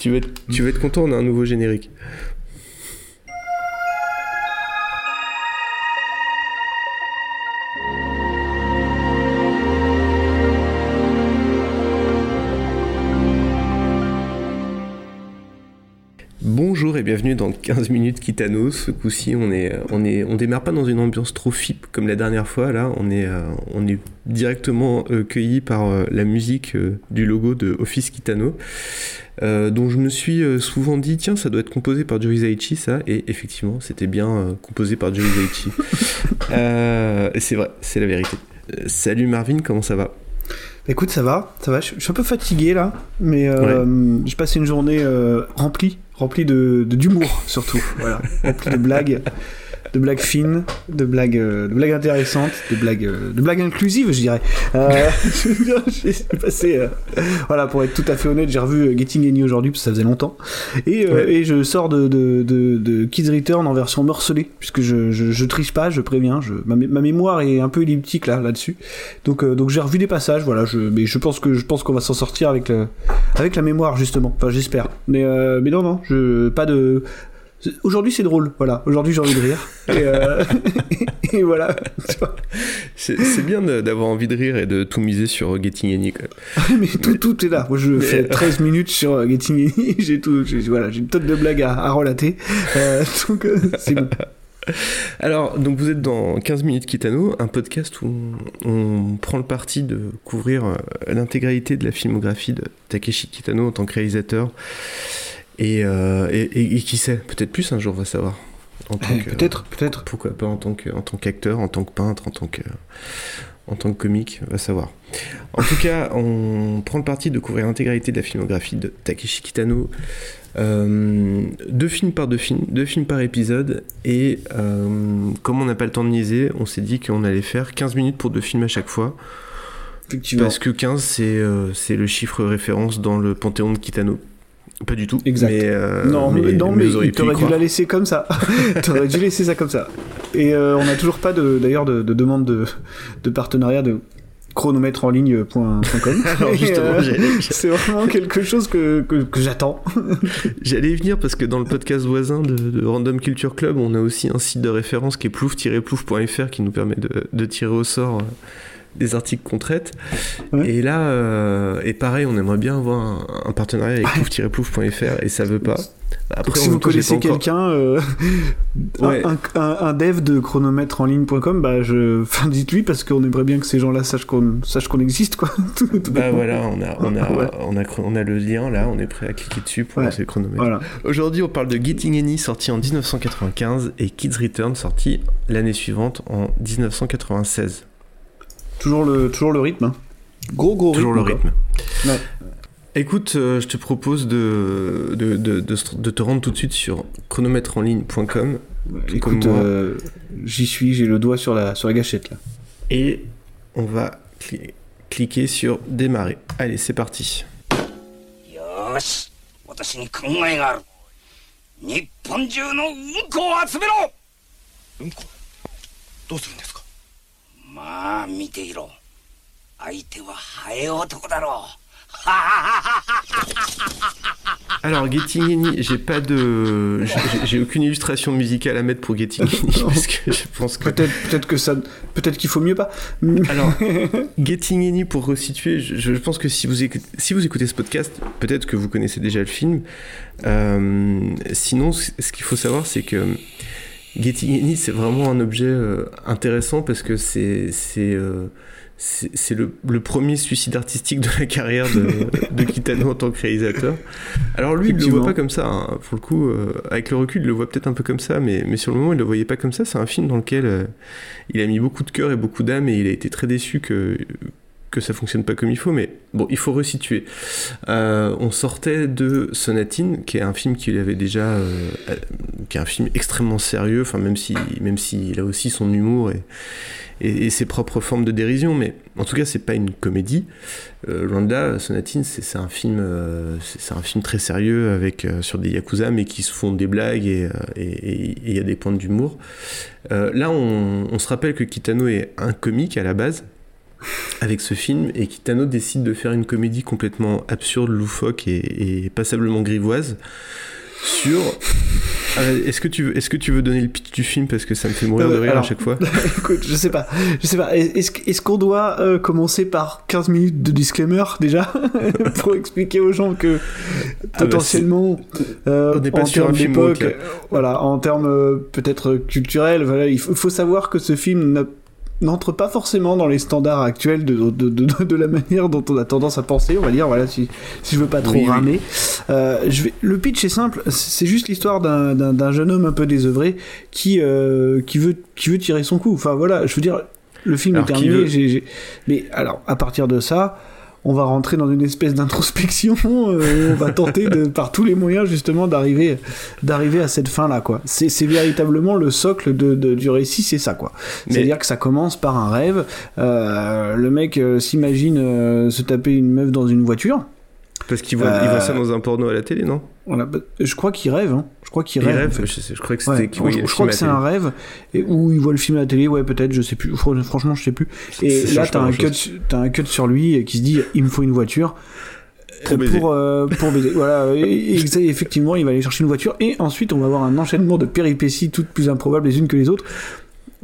tu, vas être content, on a un nouveau générique. Bienvenue dans 15 minutes Kitano. Ce coup-ci, on est, on est, on démarre pas dans une ambiance trop FIP comme la dernière fois. Là, on est, euh, on est directement euh, cueilli par euh, la musique du logo de Office Kitano, dont je me suis souvent dit tiens, ça doit être composé par Joey Zaichi, ça. Et effectivement, c'était bien composé par Joey Zaichi. et c'est vrai, c'est la vérité. salut Marvin, comment ça va? Écoute, ça va, ça va. Je suis un peu fatigué là, mais j'ai passé une journée remplie rempli de d'humour surtout, voilà, rempli de blagues de blagues fines, de blagues, euh, de blagues intéressantes, de blagues, euh, de blagues inclusives, je dirais. Euh, j'ai passé, voilà, pour être tout à fait honnête, j'ai revu Getting Any aujourd'hui parce que ça faisait longtemps, et, et je sors de, de, de, Kids Return en version morcelée, puisque je, je, je triche pas, je préviens, je, ma, ma, mémoire est un peu elliptique là, là-dessus, donc, donc j'ai revu des passages, voilà, je, mais je pense que je pense qu'on va s'en sortir avec le, avec la mémoire justement, enfin j'espère, mais, mais non non, je, pas de Aujourd'hui, c'est drôle, voilà. Aujourd'hui, j'ai envie de rire. Et, euh, voilà. C'est bien d'avoir envie de rire et de tout miser sur Getting Any. mais tout, tout est là. Moi, je fais 13 minutes sur euh, Getting Any. J'ai tout. Voilà, j'ai une tonne de blagues à, à relater. Euh, donc, c'est bon. Alors, donc vous êtes dans 15 minutes Kitano, un podcast où on prend le parti de couvrir l'intégralité de la filmographie de Takeshi Kitano en tant que réalisateur euh, et, et, qui sait, peut-être plus un jour, on va savoir. Peut-être, peut-être. Pourquoi pas en tant en qu'acteur, en tant que peintre, en tant que en tant que comique, on va savoir. En tout cas, on prend le parti de couvrir l'intégralité de la filmographie de Takeshi Kitano, euh, deux films par deux films, deux films par épisode, et euh, comme on n'a pas le temps de niaiser, on s'est dit qu'on allait faire 15 minutes pour deux films à chaque fois. Parce que 15, c'est c'est le chiffre référence dans le panthéon de Kitano. Pas du tout. Exact. Mais, euh, non, mais, non, mais, t'aurais dû la laisser comme ça. t'aurais dû laisser ça comme ça. Et euh, on n'a toujours pas d'ailleurs de, de, demande de, de partenariat de chronomètre en ligne.com. Euh, c'est vraiment quelque chose que, que, que j'attends. J'allais y venir parce que dans le podcast voisin de, de, Random Culture Club, on a aussi un site de référence qui est plouf-plouf.fr qui nous permet de, de tirer au sort des articles qu'on traite. Et là, euh, et pareil, on aimerait bien avoir un, partenariat avec plouf-plouf.fr et ça veut pas. Après, si vous connaissez quelqu'un, euh, un, dev de chronomètre en ligne.com, bah je, enfin, dites-lui parce qu'on aimerait bien que ces gens-là sachent qu'on sache qu'on existe, quoi. bah voilà, on a, on a, on a, on a le lien là, on est prêt à cliquer dessus pour lancer le chronomètre. Aujourd'hui, on parle de Getting Any sorti en 1995 et Kids Return sorti l'année suivante en 1996. Toujours le, toujours le rythme. Hein. Gros, gros toujours rythme. le rythme. Écoute, euh, je te propose de de, de, de, te rendre tout de suite sur chronomètreenligne.com. écoute, euh, j'y suis, j'ai le doigt sur la, sur la gâchette là. Et on va cliquer sur démarrer. Allez, c'est parti. Alors Getting Any, j'ai pas de, j'ai aucune illustration musicale à mettre pour Getting Any parce que je pense que peut-être peut-être que ça, peut-être qu'il faut mieux pas. Alors Getting Any pour resituer, je, pense que si vous écoutez, si vous écoutez ce podcast, peut-être que vous connaissez déjà le film. Euh, sinon, ce qu'il faut savoir, c'est que Getting Any, c'est vraiment un objet euh, intéressant parce que c'est c'est euh, c'est le, le, premier suicide artistique de la carrière de, de Kitano en tant que réalisateur. Alors lui, il le voit pas comme ça. Hein. Pour le coup, euh, avec le recul, il le voit peut-être un peu comme ça, mais, mais sur le moment, il le voyait pas comme ça. C'est un film dans lequel il a mis beaucoup de cœur et beaucoup d'âme et il a été très déçu que que ça fonctionne pas comme il faut, mais bon, il faut resituer. Euh, on sortait de Sonatine, qui est un film qu'il avait déjà, euh, qui est un film extrêmement sérieux, enfin même si, même s'il a aussi son humour et, ses propres formes de dérision, mais en tout cas c'est pas une comédie. Euh, Sonatine, c'est un film, euh, c'est un film très sérieux avec sur des yakuza, mais qui se font des blagues et il y a des points d'humour. là, on se rappelle que Kitano est un comique à la base avec ce film et Kitano décide de faire une comédie complètement absurde, loufoque et passablement grivoise sur. Euh, est-ce que tu veux, est-ce que tu veux donner le pitch du film parce que ça me fait mourir de rire à chaque fois. écoute, je sais pas, je sais pas. Est-ce, est qu'on doit euh, commencer par 15 minutes de disclaimer déjà pour expliquer aux gens que ah bah, potentiellement, euh, on n'est pas sur un film voilà, en termes peut-être culturels, voilà, il faut, faut savoir que ce film n'a n'entre pas forcément dans les standards actuels de, de, de, de, la manière dont on a tendance à penser, on va dire, voilà, si, si je veux pas trop ramer. Euh, je vais... Le pitch est simple, c'est juste l'histoire d'un jeune homme un peu désœuvré qui, euh, qui, veut, qui veut tirer son coup. Enfin voilà, je veux dire, le film est terminé, mais alors, à partir de ça, on va rentrer dans une espèce d'introspection, euh, on va tenter de, par tous les moyens justement d'arriver d'arriver à cette fin là quoi. C'est véritablement le socle de, du récit, c'est ça quoi. C'est-à-dire que ça commence par un rêve. Euh, le mec euh, s'imagine se taper une meuf dans une voiture. Parce qu'il voit, il voit ça dans un porno à la télé, non bah, je crois qu'il rêve. Hein. Je crois je, crois que c'était. je, crois que c'est un rêve et où il voit le film à la télé. Ouais, peut-être. Je sais plus. Franchement, je sais plus. Et là, t'as un cut, as un cut sur lui qui se dit, il me faut une voiture. Pour baiser. Pour, euh, baiser. voilà. Et, effectivement, il va aller chercher une voiture. Et ensuite, on va avoir un enchaînement de péripéties toutes plus improbables les unes que les autres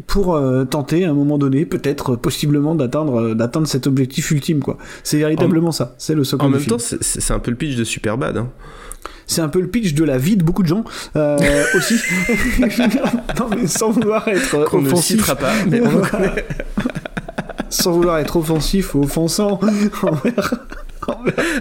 pour euh, tenter à un moment donné, peut-être, possiblement, d'atteindre, euh, d'atteindre cet objectif ultime, quoi. C'est véritablement ça. C'est le En même temps, c'est un peu le pitch de Superbad. Hein. C'est un peu le pitch de la vie de beaucoup de gens euh, aussi. non, mais sans vouloir être Qu'on offensif. Ne pas, mais sans vouloir être offensif ou offensant envers,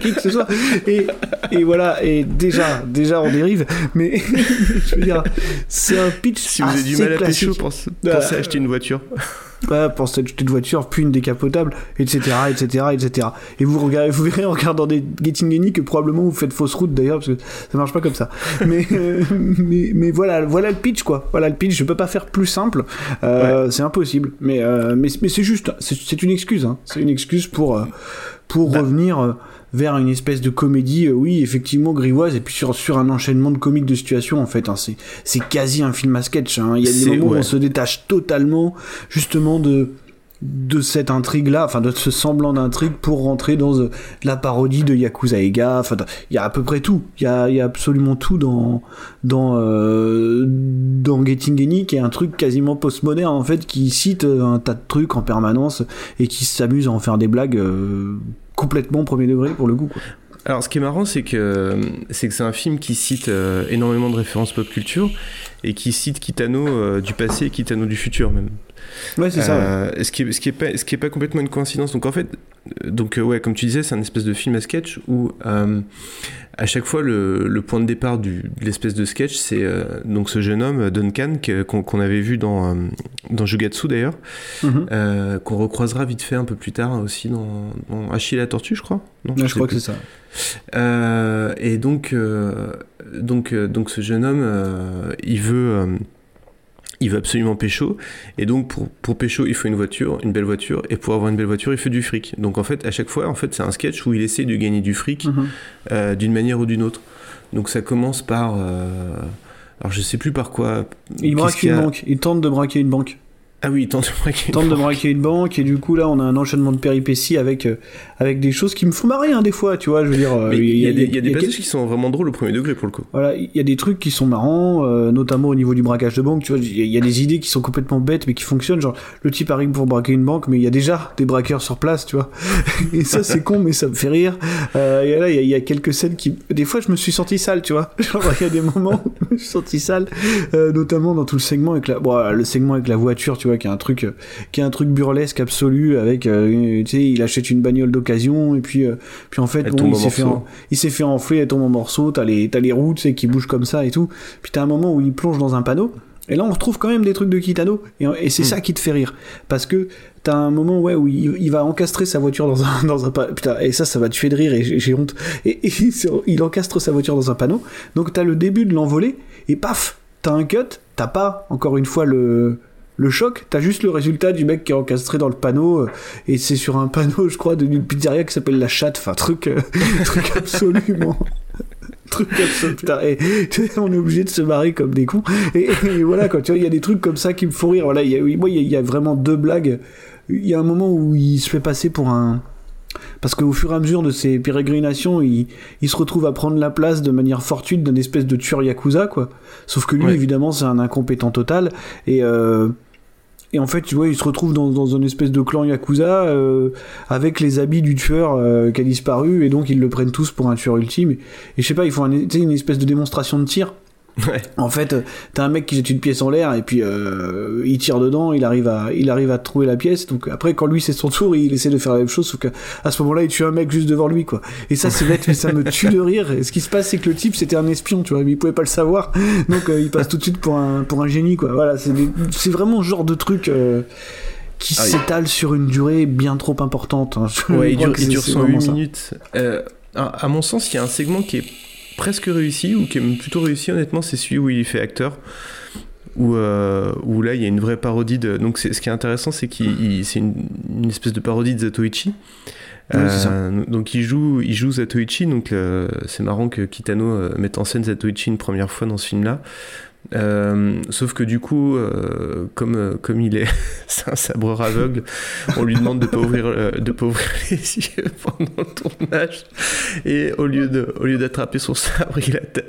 qui que ce soit. Et, et, voilà, et déjà, déjà on dérive, mais je veux dire, c'est un pitch. Si vous avez du mal à pécho, pensez, pensez à acheter une voiture ouais, pour cette de voiture, puis une décapotable, etc., etc., etc. Et vous regardez, vous verrez en regardant des Getting Any que probablement vous faites fausse route d'ailleurs, parce que ça marche pas comme ça. mais, euh, mais, mais, voilà, voilà le pitch, quoi. Voilà le pitch. Je peux pas faire plus simple. Euh, C'est impossible. Mais, euh, mais, mais c'est juste, c'est une excuse. Hein. C'est une excuse pour, pour bah. revenir vers une espèce de comédie, euh, oui, effectivement, grivoise, et puis sur, sur un enchaînement de comiques de situation, en fait. Hein, c'est, quasi un film à sketch. Hein. Il y a des moments où on se détache totalement, justement, de de cette intrigue là enfin de ce semblant d'intrigue pour rentrer dans euh, la parodie de Yakuza Ega enfin il y a à peu près tout il y a, y a, absolument tout dans dans euh, dans Getting Any qui est un truc quasiment postmoderne en fait qui cite un tas de trucs en permanence et qui s'amuse à en faire des blagues complètement premier degré pour le coup. Quoi. Alors, ce qui est marrant, c'est que c'est que c'est un film qui cite euh, énormément de références pop culture et qui cite Kitano euh, du passé et Kitano du futur même. Ouais, c'est ça. Euh, ce qui est, ce qui est pas ce qui est pas complètement une coïncidence. Donc en fait, donc ouais, comme tu disais, c'est un espèce de film à sketch où à chaque fois le, le, point de départ du, de l'espèce de sketch, c'est donc ce jeune homme Duncan qu'on avait vu dans dans Jugatsu d'ailleurs, mm-hmm. qu'on recroisera vite fait un peu plus tard aussi dans, dans Achille la tortue, je crois. Non, je, crois que c'est ça. Euh, et donc, euh, donc, euh, donc ce jeune homme, il veut il veut absolument pécho. Et donc pour, pour pécho il faut une voiture une belle voiture. Et pour avoir une belle voiture il fait du fric. Donc en fait à chaque fois en fait c'est un sketch où il essaie de gagner du fric mhm. d'une manière ou d'une autre. Donc ça commence par alors je sais plus par quoi il braque une banque. Il tente de braquer une banque ah oui, tente de braquer, tente de braquer une banque et du coup là on a un enchaînement de péripéties avec euh, avec des choses qui me font marrer hein, des fois, tu vois, je veux dire. il y, a des, y a des passages qui sont vraiment drôles au premier degré pour le coup. Voilà, il y a des trucs qui sont marrants, euh, notamment au niveau du braquage de banque, tu vois, il y, a des idées qui sont complètement bêtes mais qui fonctionnent, genre le type arrive pour braquer une banque mais il y a déjà des braqueurs sur place, tu vois. et ça c'est con mais ça me fait rire. Euh, et là il y, a quelques scènes qui, des fois je me suis senti sale, tu vois. Genre il y a des moments où je me suis senti sale, notamment dans tout le segment avec la, bon, le segment avec la voiture, tu vois, qui est un truc qui est un truc burlesque absolu avec euh, tu sais il achète une bagnole d'occasion et puis euh, puis en fait bon, il s'est fait il s'est fait enfler elle tombe en morceaux t'as les t'as les roues tu sais qui bougent comme ça et tout puis t'as un moment où il plonge dans un panneau et là, on retrouve quand même des trucs de Kitano, et, c'est hmm. ça qui te fait rire, parce que t'as un moment ouais où il, va encastrer sa voiture dans un dans un putain, et ça, ça va te tuer de rire, et j'ai honte. Et, il encastre sa voiture dans un panneau, donc t'as le début de l'envolée, et paf, t'as un cut, t'as pas encore une fois le le choc, t'as juste le résultat du mec qui est encastré dans le panneau, euh, et c'est sur un panneau, je crois, d'une pizzeria qui s'appelle La Chatte, enfin, truc, euh, truc absolument. truc absolument. Putain, et, on est obligé de se marrer comme des cons. Et, voilà, quand tu vois, il y a des trucs comme ça qui me font rire. Voilà, y a, moi, il y, a vraiment deux blagues il y a un moment où il se fait passer pour un parce qu'au fur et à mesure de ses pérégrinations, il, il, se retrouve à prendre la place de manière fortuite d'un espèce de tueur yakuza, quoi. Sauf que lui, évidemment, c'est un incompétent total. Et, euh, et en fait, tu vois, il se retrouve dans, dans une espèce de clan yakuza euh, avec les habits du tueur euh, qui a disparu. Et donc, ils le prennent tous pour un tueur ultime. Et, je sais pas, ils font un, une espèce de démonstration de tir. Ouais. En fait, euh, t'as un mec qui jette une pièce en l'air et puis euh, il tire dedans, il arrive à, il arrive à trouver la pièce. Donc après, quand lui c'est son tour, il essaie de faire la même chose, sauf qu'à ce moment-là, il tue un mec juste devant lui, quoi. Et ça, c'est bête, mais ça me tue de rire. Et ce qui se passe, c'est que le type c'était un espion, tu vois, mais il pouvait pas le savoir, donc euh, il passe tout de suite pour un, pour un génie, quoi. Voilà, c'est, c'est vraiment ce genre de truc. Euh, qui ah, s'étale sur une durée bien trop importante. Hein. Ouais, il dure, il dure 108 minutes. Euh, à, à mon sens, il y a un segment qui est presque réussi, ou qui est plutôt réussi honnêtement, c'est celui où il fait acteur. Où, euh, où, là il y a une vraie parodie de. Donc ce qui est intéressant, c'est qu'il c'est une, une, espèce de parodie de Zatoichi. Oui, euh, donc il joue, il joue Zatoichi, donc c'est marrant que Kitano euh, mette en scène Zatoichi une première fois dans ce film-là. Euh, sauf que du coup, euh, comme, euh, comme il est c'est un sabreur aveugle, on lui demande de pas ouvrir, de pas ouvrir les yeux pendant le tournage. Et au lieu, de, au lieu d'attraper son sabre,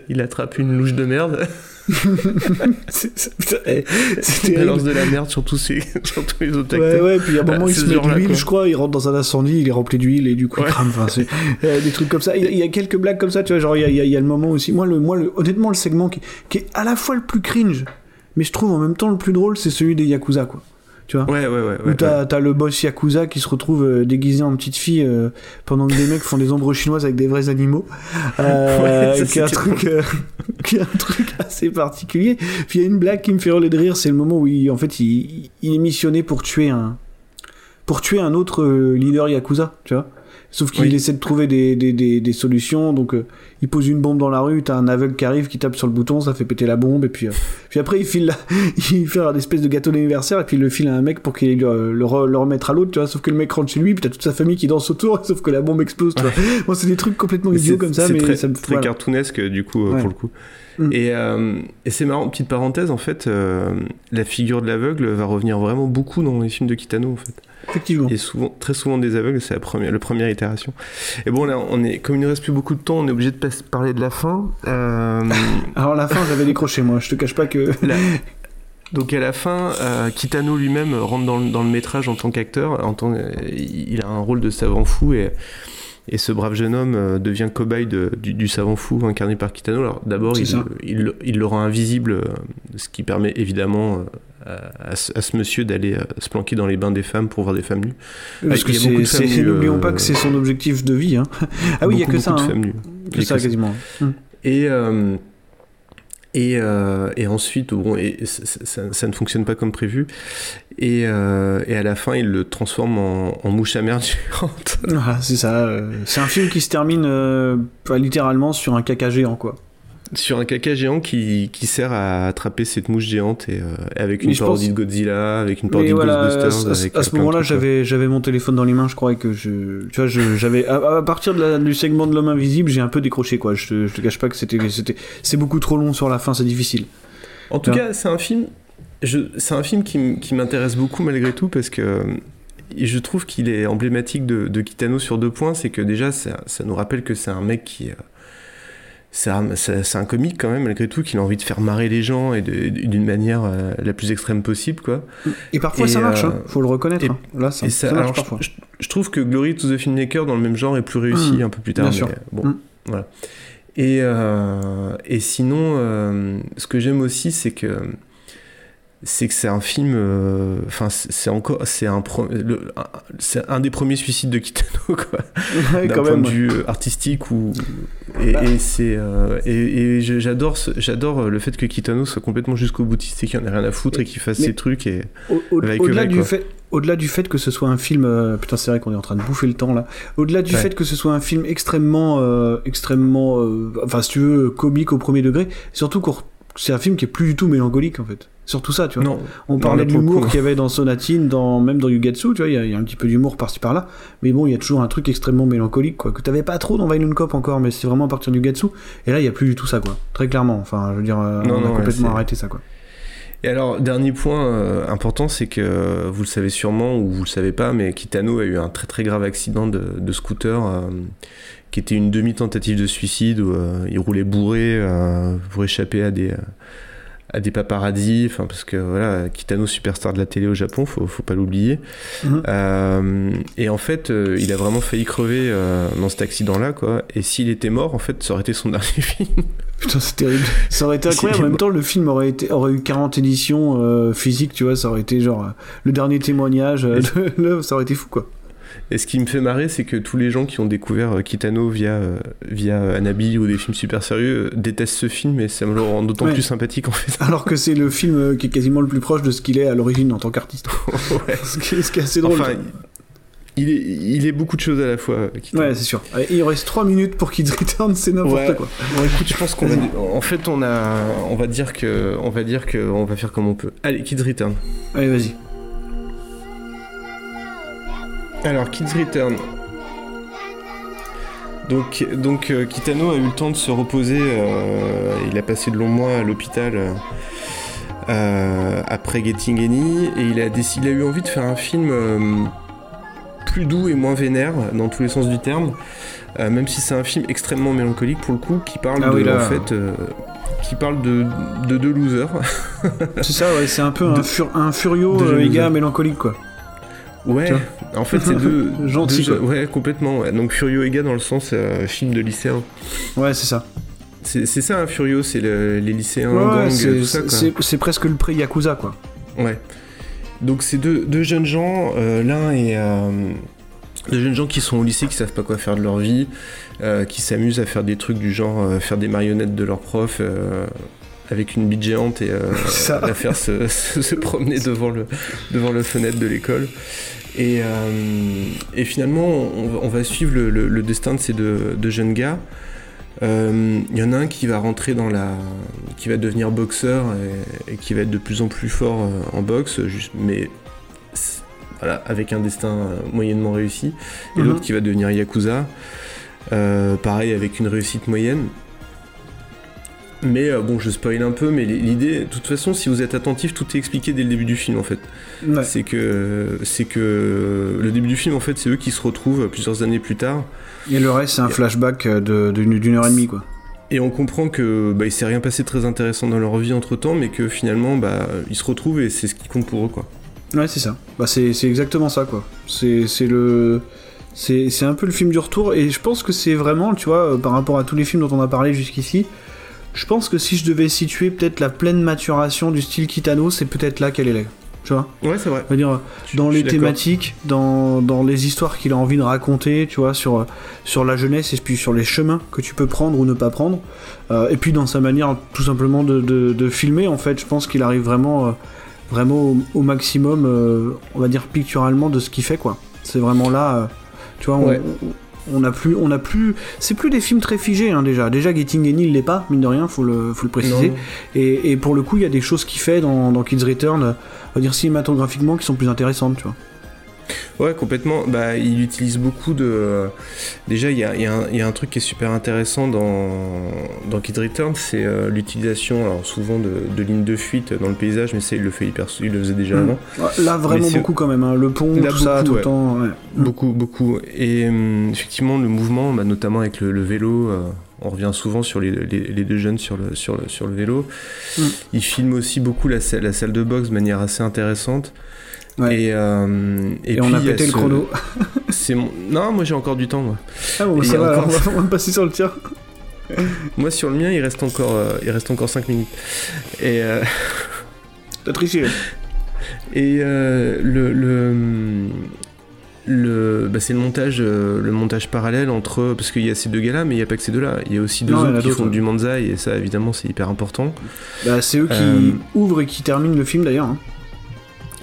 il, attrape une louche de merde. C'était il balance de la merde sur tous, ces, sur tous les autres ouais, acteurs. Ouais, puis à un moment, bah, il se met de l'huile, je crois, il rentre dans un incendie, il est rempli d'huile et du coup, ouais. il crame. Euh, des trucs comme ça. Il, il, y a quelques blagues comme ça, tu vois, genre, il y a, il y a le moment aussi. Moi, le, moi le, honnêtement, le segment qui, qui est à la fois le plus cringe, mais je trouve en même temps le plus drôle, c'est celui des Yakuza, quoi tu vois. Ouais, ouais, ouais. Où t'as, ouais. le boss Yakuza qui se retrouve euh, déguisé en petite fille euh, pendant que des mecs font des ombres chinoises avec des vrais animaux. Euh, ouais, qui, est un truc, qui est un truc assez particulier. Puis il y a une blague qui me fait hurler de rire, c'est le moment où il, en fait, il, il est missionné pour tuer un, pour tuer un autre leader Yakuza, tu vois. Sauf qu'il oui. essaie de trouver des, des, des, des solutions, donc euh, il pose une bombe dans la rue, t'as un aveugle qui arrive, qui tape sur le bouton, ça fait péter la bombe, et puis, euh, puis après il file la... il fait un espèce de gâteau d'anniversaire, et puis il le file à un mec pour qu'il le, le, re, le remette à l'autre, tu vois, sauf que le mec rentre chez lui, puis t'as toute sa famille qui danse autour, sauf que la bombe explose, tu vois. bon, c'est des trucs complètement idiots comme ça, mais très, ça me très voilà. cartoonesque du coup, Ouais. pour le coup. Mm. Et, euh, et c'est marrant, petite parenthèse, en fait, euh, la figure de l'aveugle va revenir vraiment beaucoup dans les films de Kitano, en fait. Effectivement. Et souvent, très souvent des aveugles, c'est la première, la première itération. Et bon, là, on est, comme il ne reste plus beaucoup de temps, on est obligé de parler de la fin. Euh... Alors, la fin, j'avais décroché, moi. Je te cache pas que. La... Donc à la fin, euh, Kitano lui-même rentre dans le, dans le, métrage en tant qu'acteur. En tant, il a un rôle de savant fou et, et ce brave jeune homme euh, devient cobaye de, du, du, savant fou incarné par Kitano. Alors d'abord, il, il, il, le rend invisible, euh, ce qui permet évidemment euh, à, à, ce, à, ce, monsieur d'aller se planquer dans les bains des femmes pour voir des femmes nues. Parce que c'est, n'oublions pas que c'est son objectif de vie. Hein. Ah oui, il y a que ça. De hein. femmes nues. Que ça, quasiment. Hum. Et et, euh, et, ensuite, bon, et ça, ça, ça, ne fonctionne pas comme prévu. Et, euh, et à la fin, il le transforme en, en mouche à merde géante. Ah, c'est ça. C'est un film qui se termine euh, littéralement sur un caca géant, quoi. Sur un caca géant qui, qui sert à attraper cette mouche géante et euh, avec une parodie pense... de Godzilla, avec une parodie de voilà, Ghostbusters. À, avec à ce moment-là, j'avais, j'avais mon téléphone dans les mains, je croyais que je. Tu vois, j'avais. À, à, partir de la, du segment de l'homme invisible, j'ai un peu décroché, quoi. Je te, je te cache pas que c'était, c'était. C'est beaucoup trop long sur la fin, c'est difficile. En tout cas, c'est un film. C'est un film qui, m'intéresse beaucoup malgré tout parce que je trouve qu'il est emblématique de, de, Kitano sur deux points. C'est que déjà, ça, ça, nous rappelle que c'est un mec qui. C'est un, un, comique quand même, malgré tout, qu'il a envie de faire marrer les gens et d'une manière euh, la plus extrême possible. Quoi. Et parfois et ça marche, euh, hein, faut le reconnaître. Et, hein. Là, ça, ça, ça marche alors, parfois. Je, je, trouve que Glory to the Filmmaker, dans le même genre, est plus réussi mmh, un peu plus tard. Bien sûr. Bon, mmh. voilà. Et, euh, et sinon, euh, ce que j'aime aussi, c'est que c'est que c'est un film enfin euh, c'est encore c'est un c'est un des premiers suicides de Kitano quoi ouais, d'un point même, de vue ouais. artistique ou et, bah. et c'est euh, et, et j'adore j'adore le fait que Kitano soit complètement jusqu'au boutiste et qu'il en ait rien à foutre et qu'il fasse ses trucs et au, au, au-delà du fait au-delà du fait que ce soit un film euh, putain c'est vrai qu'on est en train de bouffer le temps là au-delà du ouais. fait que ce soit un film extrêmement euh, extrêmement euh, enfin si tu veux comique au premier degré surtout que c'est un film qui est plus du tout mélancolique en fait. Surtout ça, tu vois. Non, on parlait de l'humour qu'il y avait dans Sonatine, dans, même dans Yugetsu, tu vois, il y, y, a un petit peu d'humour par-ci par-là, mais bon, il y a toujours un truc extrêmement mélancolique, quoi, que t'avais pas trop dans Violent Cop encore, mais c'est vraiment à partir du Yugetsu, et là, il y a plus du tout ça, quoi, très clairement, enfin, je veux dire, euh, non, on a complètement ouais, arrêté ça, quoi. Et alors, dernier point important, c'est que vous le savez sûrement ou vous le savez pas, mais Kitano a eu un très très grave accident de, de scooter qui était une demi-tentative de suicide où il roulait bourré pour échapper à des à des paparazzis, enfin parce que voilà, Kitano superstar de la télé au Japon, faut, faut pas l'oublier. Mhm. Euh, et en fait, euh, il a vraiment failli crever euh, dans cet accident-là, quoi. Et s'il était mort, en fait, ça aurait été son dernier film. Putain, c'est terrible. Ça aurait été incroyable. En même temps, le film aurait, été, aurait eu 40 éditions physiques, tu vois. Ça aurait été genre le dernier témoignage. De... ça aurait été fou, quoi. Et ce qui me fait marrer, c'est que tous les gens qui ont découvert euh, Kitano via, euh, via Anabi ou des films super sérieux euh, détestent ce film et ça me le rend d'autant plus sympathique en fait. Alors que c'est le film qui est quasiment le plus proche de ce qu'il est à l'origine en tant qu'artiste. ouais. ce, qui est, assez drôle. Enfin, il est, il est beaucoup de choses à la fois. Ouais, c'est sûr. il reste 3 minutes pour Kids Return, c'est n'importe quoi. Bon, écoute, je pense qu'on va. En fait, on, a, on va dire que, on va dire que, on va faire comme on peut. Allez, Kids Return. Allez, vas-y. Alors, Kids Return. Donc, donc euh, Kitano a eu le temps de se reposer. Euh, il a passé de longs mois à l'hôpital euh, après Getting Any et il a, décidé, il a eu envie de faire un film plus doux et moins vénère dans tous les sens du terme. même si c'est un film extrêmement mélancolique pour le coup, qui parle ah de, en fait, qui parle de, deux losers. c'est ça, ouais, c'est un peu un, fur, un furio gars mélancolique quoi. Ouais, en fait c'est deux... Gentil Ouais, complètement. Donc Furio Ega dans le sens euh, film de lycéen. Ouais, c'est ça. C'est ça, un Furio, c'est les lycéens, ouais, C'est presque le pré-Yakuza, quoi. Ouais. Donc c'est deux, deux, jeunes gens, euh, l'un est... Euh, deux jeunes gens qui sont au lycée, qui savent pas quoi faire de leur vie, qui s'amusent à faire des trucs du genre faire des marionnettes de leurs profs avec une bite géante et à faire se, se, promener devant le, devant le fenêtre de l'école. Et, euh, et finalement, on, va suivre le, destin de ces deux, jeunes gars. Il euh, y en a un qui va rentrer dans la. qui va devenir boxeur et, qui va être de plus en plus fort euh, en boxe, juste, mais voilà, avec un destin moyennement réussi. Et mhm. l'autre qui va devenir yakuza, pareil avec une réussite moyenne. Mais euh, bon, je spoil un peu, mais l'idée, de toute façon, si vous êtes attentif, tout est expliqué dès le début du film en fait. C'est que, c'est que le début du film en fait, c'est eux qui se retrouvent plusieurs années plus tard. Et le reste, c'est un flashback d'une heure et demie quoi. Et on comprend que bah, il s'est rien passé très intéressant dans leur vie entre temps, mais que finalement, bah, ils se retrouvent et c'est ce qui compte pour eux quoi. Ouais, c'est ça. Bah, c'est exactement ça quoi. C'est le. C'est un peu le film du retour, et je pense que c'est vraiment, tu vois, euh, par rapport à tous les films dont on a parlé jusqu'ici, je pense que si je devais situer peut-être la pleine maturation du style Kitano, c'est peut-être là qu'elle est là. Tu vois Ouais, c'est vrai. dire, dans les thématiques, dans, dans, les histoires qu'il a envie de raconter, tu vois, sur, sur la jeunesse et puis sur les chemins que tu peux prendre ou ne pas prendre. Euh, et puis dans sa manière tout simplement de, de, filmer, en fait, je pense qu'il arrive vraiment, euh, vraiment au, maximum, euh, on va dire picturalement, de ce qu'il fait, quoi. C'est vraiment là, tu vois, on, on a plus, on a plus, c'est plus des films très figés hein, déjà. Déjà Getting Any il l'est pas, mine de rien, faut le, faut le préciser. Et, pour le coup, il y a des choses qu'il fait dans, dans Kids Return, on va dire cinématographiquement, qui sont plus intéressantes, tu vois. Ouais, complètement. Bah, il utilise beaucoup de. Déjà, il y a, un truc qui est super intéressant dans, dans Kid Return, c'est euh, l'utilisation, alors souvent de, lignes de fuite dans le paysage, mais ça, il le fait hyper, il le faisait déjà mm. avant. Là, vraiment beaucoup quand même. Hein. Le pont, tout ça, tout le temps. Mm. Beaucoup, beaucoup. Et hum, effectivement, le mouvement, bah, notamment avec le, vélo. Euh, on revient souvent sur les, deux jeunes sur le, sur le, sur le vélo. Mm. Il filme aussi beaucoup la, la salle de boxe de manière assez intéressante. Et, euh, et, on a pété le chrono. c'est mon... Non, moi j'ai encore du temps. Moi. Ah bon, ça va, on, va, passer sur le tien. moi sur le mien, il reste encore, euh, il reste encore 5 minutes. Et. Euh... T'as triché. Et le. le... le bah c'est le montage, le montage parallèle entre parce qu'il y a ces deux gars-là, mais il n'y a pas que ces deux-là. Il y a aussi deux autres qui font du manzai et ça, évidemment, c'est hyper important. Bah, c'est eux qui ouvrent et qui terminent le film d'ailleurs. Hein.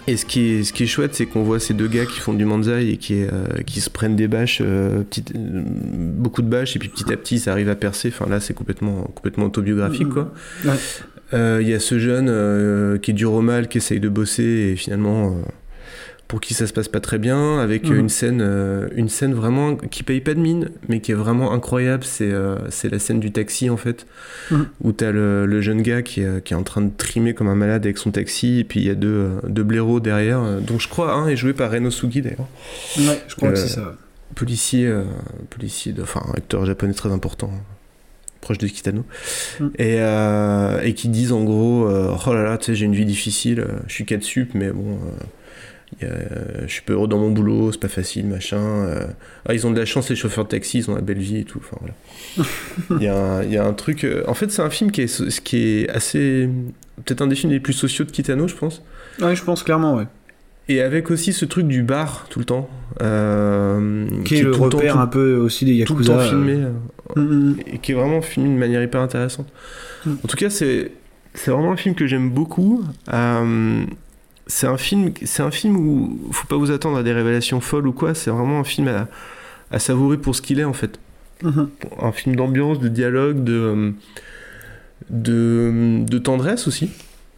Et ce qui est, ce qui est chouette, c'est qu'on voit ces deux gars qui font du manzai et qui, euh, qui se prennent des bâches, euh, euh, beaucoup de bâches, et puis petit à petit, ça arrive à percer. Enfin, là, c'est complètement, complètement autobiographique, quoi. Il y a ce jeune qui est dur au mal, qui essaye de bosser, et finalement, pour qui ça se passe pas très bien, avec Mhm. une scène, euh, une scène vraiment qui paye pas de mine, mais qui est vraiment incroyable. C'est euh, c'est la scène du taxi en fait, Mhm. où t'as le, le jeune gars qui est, qui est en train de trimer comme un malade avec son taxi, et puis il y a deux, euh, deux blaireaux derrière, euh, dont je crois un est joué par Reno Sugi d'ailleurs, Ouais, je crois Euh, que c'est ça. policier, euh, policier, de, enfin acteur japonais très important. proche de Kitano Mhm. et, euh, et qui disent en gros euh, oh là là tu sais j'ai une vie difficile euh, je suis 4 sup mais bon euh, euh, je suis pas heureux dans mon boulot, c'est pas facile, machin. euh. Ah, ils ont de la chance, les chauffeurs de taxi, ils ont la belle vie et tout. Enfin, voilà. Il y, a un- il y a un truc. euh, En fait, c'est un film qui est, qui est assez. Peut-être un des films les plus sociaux de Kitano, je pense. Ouais, je pense clairement, ouais. Et avec aussi ce truc du bar tout le temps. euh, Qui est le tout le temps- repère tout- un peu aussi des tout le Yakuza. temps euh. filmé. euh, Mm, mm. et qui est vraiment filmé de manière hyper intéressante. Mm. En tout cas, c'est c'est vraiment un film que j'aime beaucoup. Euh, c'est un film, c'est un film où faut pas vous attendre à des révélations folles ou quoi. C'est vraiment un film à, à savourer pour ce qu'il est en fait. Mhm. Un film d'ambiance, de dialogue, de euh, de, de tendresse aussi.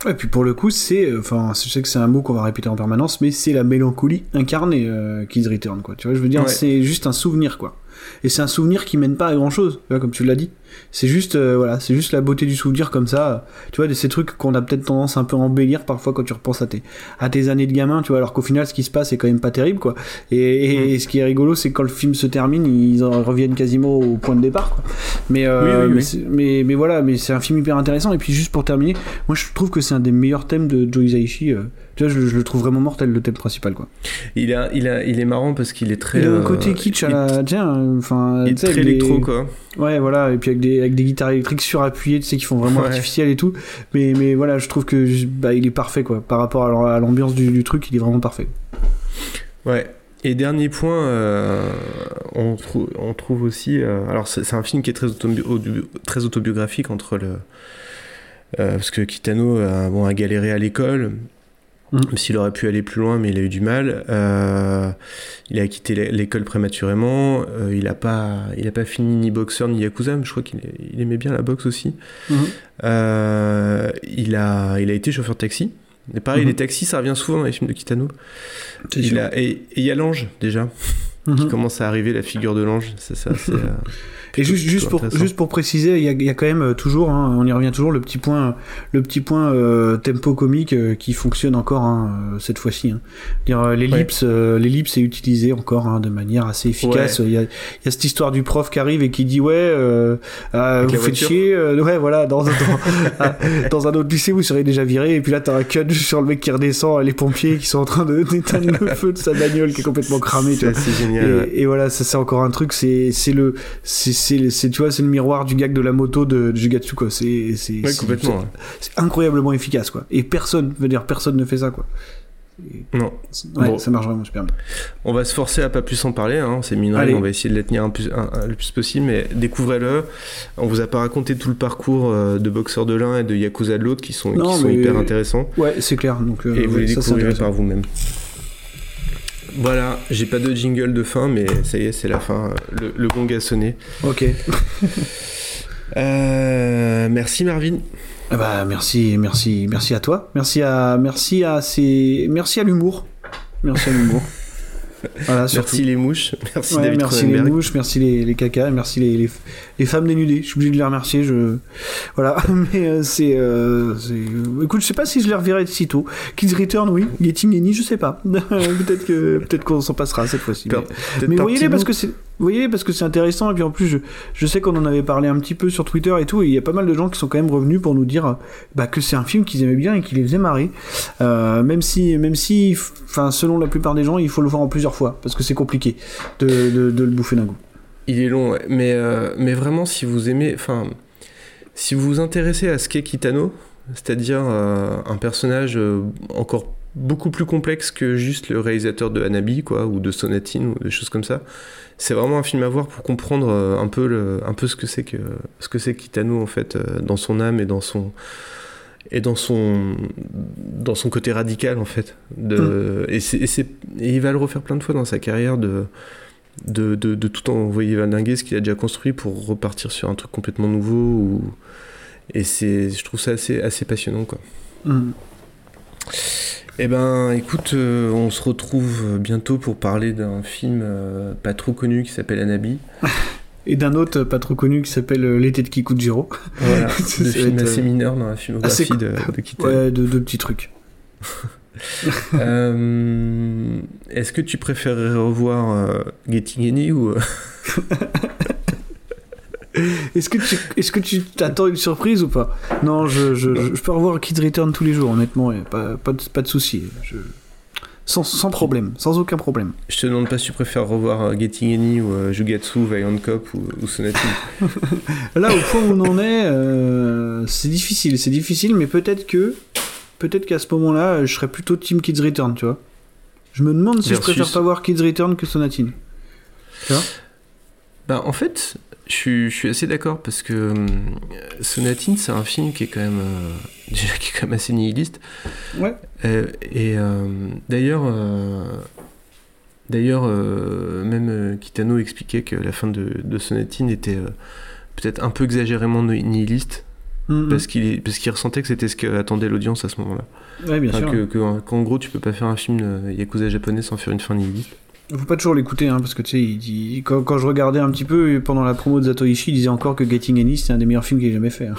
Et puis pour le coup, c'est, euh, enfin, je sais que c'est un mot qu'on va répéter en permanence, mais c'est la mélancolie incarnée euh, Kids Return, quoi. Tu vois, je veux dire, Ouais. c'est juste un souvenir, quoi. Et c'est un souvenir qui mène pas à grand chose, comme tu l'as dit. C'est juste, euh, voilà, c'est juste la beauté du souvenir comme ça. Tu vois, de ces trucs qu'on a peut-être tendance un peu à embellir parfois quand tu repenses à tes, à tes années de gamin, tu vois, alors qu'au final, ce qui se passe est quand même pas terrible, quoi. Et, et- Mm. et ce qui est rigolo, c'est quand le film se termine, ils en reviennent quasiment au point de départ, quoi. Mais, euh, Oui, oui, mais, oui. mais, mais voilà, mais c'est un film hyper intéressant. Et puis juste pour terminer, moi je trouve que c'est un des meilleurs thèmes de Joe Hisaishi. euh. Tu vois, je, je le trouve vraiment mortel le thème principal, quoi. Il a, il a, il est marrant parce qu'il est très. Il a un euh, côté kitsch à il- la, tiens, enfin, Il est très électro quoi. Ouais, voilà, et puis avec des, avec des guitares électriques surappuyées, tu sais, qui font vraiment Ouais. artificielles et tout. Mais, mais voilà, je trouve que bah, il est parfait, quoi. Par rapport à l'am- à l'ambiance du, du truc, il est vraiment parfait. Ouais. Et dernier point, euh, on, trou- on trouve aussi. euh, alors, c'est un film qui est très, autobi- très autobiographique entre le. euh, parce que Kitano a, bon, a galéré à l'école, Même s'il aurait pu aller plus loin, mais il a eu du mal. Euh, il a quitté l'é- l'école prématurément. euh, il n'a pas, il a pas fini ni boxeur ni yakuza, mais je crois qu'il il aimait bien la boxe aussi. Mhm. Euh, il, a, il a été chauffeur de taxi. Et pareil, Mhm. les taxis, ça revient souvent dans les films de Kitano. Il a- et il y a l'ange déjà qui Mhm. commence à arriver, la figure de l'ange. C'est ça. c'est, euh, Et juste, juste, pour, juste pour préciser, il y a, y a quand même euh, toujours, hein, on y revient toujours, le petit point, le petit point euh, tempo comique euh, qui fonctionne encore hein, euh, cette fois-ci. Hein. Dire, euh, L'ellipse euh, l'ellipse est utilisée encore hein, de manière assez efficace. Il y, a, y a cette histoire du prof qui arrive et qui dit ouais, euh, euh, Avec vous faites chier, euh, ouais voilà, dans, dans, ah, dans un autre lycée vous serez déjà viré. Et puis là t'as un cut sur le mec qui redescend, les pompiers qui sont en train de d'éteindre le feu de sa bagnole qui est complètement cramée. tu c'est génial. Et, ouais. et voilà, ça c'est encore un truc, c'est c'est le, c'est c'est c'est- tu vois, c'est le miroir du gag de la moto de, de Jugatsu quoi. C'est c'est Ouais, c'est- complètement. ouais. c'est incroyablement efficace quoi. Et personne, veut dire personne ne fait ça quoi. Non. Ouais, Bon. ça marche vraiment super bien. On va se forcer à pas plus en parler. Hein. C'est mine de rien, Allez. on va essayer de la tenir un plus- un- un- le plus possible, mais découvrez-le. On vous a pas raconté tout le parcours euh, de boxeur de l'un et de yakuza de l'autre qui sont, Non, qui sont hyper intéressants. Ouais, c'est clair. Donc euh, et vous les ça, découvrirez intéressant. par vous-même. Voilà, j'ai pas de jingle de fin, mais ça y est, c'est la fin. Le, le gong a sonné. Ok. Euh, merci Marvin. Ah bah merci, merci, merci à toi. Merci à, merci à ces, merci à l'humour. Merci à l'humour. Voilà. Merci les mouches. Merci Ouais, David merci les mouches, merci les, les cacas, merci les, les, les femmes dénudées. Je suis obligé de les remercier. Je... Voilà, mais euh, c'est, euh, c'est- Écoute, je sais pas si je les reverrai de sitôt. Kids Return, oui. Getting Any, je sais pas. peut-être que peut-être qu'on s'en passera cette fois-ci. Mais, mais voyez-les parce que c'est. Voyez parce que c'est intéressant et puis en plus je, sais qu'on en avait parlé un petit peu sur Twitter et tout et il y a pas mal de gens qui sont quand même revenus pour nous dire bah, que c'est un film qu'ils aimaient bien et qui les faisait marrer. Euh, même si même si enfin selon la plupart des gens il faut le voir en plusieurs fois parce que c'est compliqué de, le bouffer d'un coup. Il est long, mais, euh, mais vraiment, si vous aimez, enfin, si vous vous intéressez à ce qu'est Kitano, c'est-à-dire euh, un personnage encore beaucoup plus complexe que juste le réalisateur de Hanabi, quoi, ou de Sonatine, ou des choses comme ça, c'est vraiment un film à voir pour comprendre euh, un peu, le, un peu ce que c'est que ce que c'est Kitano en fait, euh, dans son âme et dans son et dans son dans son côté radical en fait. De, et, c'est, et, c'est- et il va le refaire plein de fois dans sa carrière de de, de, de tout envoyer valdinguer ce qu'il a déjà construit pour repartir sur un truc complètement nouveau. Ou... Et c'est, je trouve ça assez, assez passionnant. Quoi. Mhm. Eh ben, écoute, euh, on se retrouve bientôt pour parler d'un film euh, pas trop connu qui s'appelle Anabi. Et d'un autre pas trop connu qui s'appelle euh, L'été de Kikujiro. Voilà, deux films assez mineurs dans la filmographie de, de. Ouais, de deux petits trucs. Est-ce que tu préférerais revoir Getting Any ou Est-ce que tu est-ce que tu t'attends une surprise ou pas? Non, je, je, je, peux revoir Kids Return tous les jours, honnêtement, et pas, pas, de, pas de souci. Je... Sans, sans, problème, sans aucun problème. Je te demande pas si tu préfères revoir Getting Any ou uh, Jugatsu, Violent Cop ou, ou Sonatine. Là, au point où on en est, euh, c'est difficile, c'est difficile, mais peut-être que, peut-être qu'à ce moment-là, je serais plutôt Team Kids Return, tu vois. Je me demande si Versus... je préfère pas voir Kids Return que Sonatine. Tu vois? Bah, en fait, je suis, je suis assez d'accord parce que euh, Sonatine, c'est un film qui est quand même euh, déjà qui est quand même assez nihiliste. Ouais. Euh, et euh, d'ailleurs, d'ailleurs, même Kitano expliquait que la fin de, de Sonatine était peut-être un peu exagérément nihiliste. Mm -hmm. Parce qu'il parce qu'il ressentait que c'était ce qu'attendait l'audience à ce moment-là. Ouais, bien enfin, sûr. Que, que, qu'en gros, tu peux pas faire un film yakuza japonais sans faire une fin nihiliste. Faut pas toujours l'écouter, hein, parce que tu sais, il dit... quand, quand, je regardais un petit peu pendant la promo de Zatoichi, il disait encore que Getting Any c'est un des meilleurs films qu'il ait jamais fait. Hein.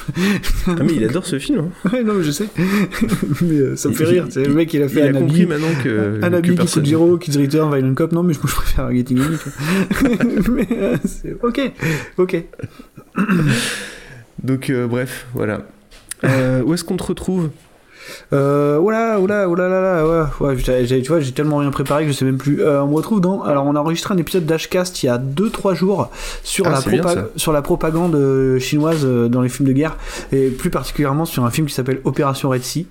ah, mais il adore ce film. Hein. ouais, non, mais je sais. mais euh, ça me fait rire. Il, le mec, il a fait il Anabi, a compris maintenant que. Anabi. Kikujiro, Kids Return, Violent Cop. Non, mais je, je préfère Getting Any. mais euh, ok, ok. Donc, euh, bref, voilà. Euh, où est-ce qu'on te retrouve? Euh, oula, oula, oula, là, ouais, ouais tu vois, j'ai tellement rien préparé que je sais même plus. Euh, on me retrouve dans. Alors, on a enregistré un épisode d'Ashcast il y a 2-3 jours sur, ah, la bien, sur la propagande chinoise dans les films de guerre, et plus particulièrement sur un film qui s'appelle Opération Red Sea,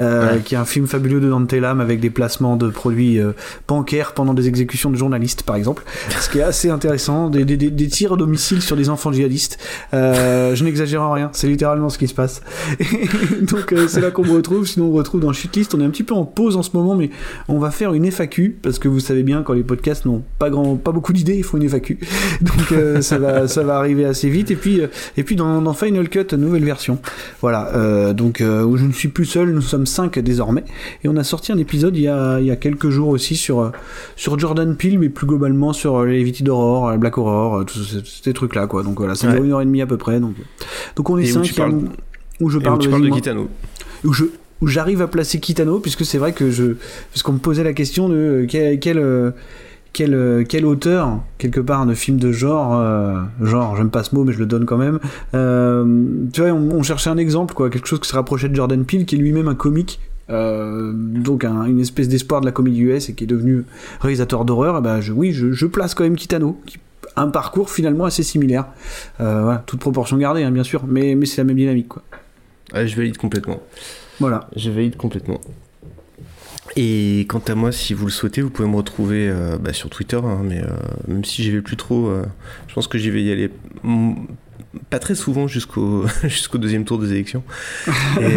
euh, ouais. qui est un film fabuleux de Dante Lam avec des placements de produits euh, bancaires pendant des exécutions de journalistes, par exemple. Ce qui est assez intéressant, des, des, des tirs à domicile sur des enfants djihadistes. Euh, je n'exagère en rien, c'est littéralement ce qui se passe. donc, c'est là qu'on me retrouve sinon on retrouve dans Shitlist. On est un petit peu en pause en ce moment, mais on va faire une FAQ parce que vous savez bien quand les podcasts n'ont pas grand, pas beaucoup d'idées, il faut une FAQ. Donc euh, ça va, ça va arriver assez vite. Et puis, euh, et puis dans, dans, Final Cut, nouvelle version. Voilà. Euh, donc où je ne suis plus seul, nous sommes 5 désormais, et on a sorti un épisode il y a, il y a quelques jours aussi sur sur Jordan Peele, mais plus globalement sur les Levity d'Aurore, Black Horror, tous ces, ces trucs là, quoi. Donc voilà, ça ouais. dure une heure et demie à peu près. Donc, donc on est 5 où, parles... où je parle, où tu parles de Gitano. Où je où j'arrive à placer Kitano, puisque c'est vrai que je. Parce qu'on me posait la question de quel. quel quel, quel auteur, quelque part, de film de genre, euh, genre, j'aime pas ce mot, mais je le donne quand même. Euh, tu vois, on, cherchait un exemple, quoi, quelque chose qui se rapprochait de Jordan Peele, qui est lui-même un comique, euh, donc un, une espèce d'espoir de la comédie US et qui est devenu réalisateur d'horreur. Et ben, je, oui, je, place quand même Kitano, qui un parcours finalement assez similaire. voilà, toute proportion gardée, hein, bien sûr, mais, mais c'est la même dynamique, quoi. Je valide complètement. Voilà. Je valide complètement. Et quant à moi, si vous le souhaitez, vous pouvez me retrouver euh, bah, sur Twitter, hein, mais euh, même si j'y vais plus trop, euh, je pense que j'y vais y aller pas très souvent jusqu'au jusqu'au deuxième tour des élections. et,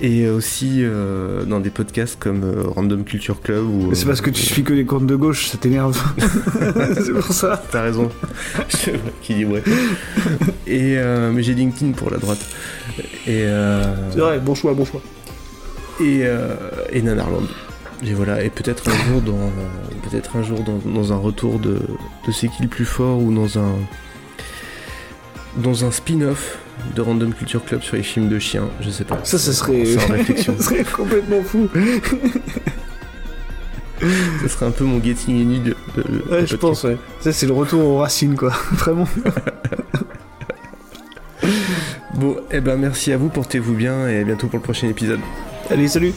et aussi dans des podcasts comme Random Culture Club. Ou, c'est parce que tu suis que les comptes de gauche, ça t'énerve. c'est pour ça. T'as raison. Qui dit ouais. Et, mais j'ai LinkedIn pour la droite. Et C'est vrai, bon choix, bon choix et, euh, et Nanarland. Et voilà, et peut-être un jour dans peut-être un jour dans, dans, un retour de, de C'est qui le plus fort ou dans un dans un spin-off de Random Culture Club sur les films de chiens, je sais pas. Ça, ça serait, réflexion. ça serait complètement fou. ça serait un peu mon Getting de, de, de Ouais, je pense, ouais. Ça, c'est le retour aux racines, quoi. Vraiment. Bon, eh ben merci à vous, portez-vous bien et à bientôt pour le prochain épisode. Allez, salut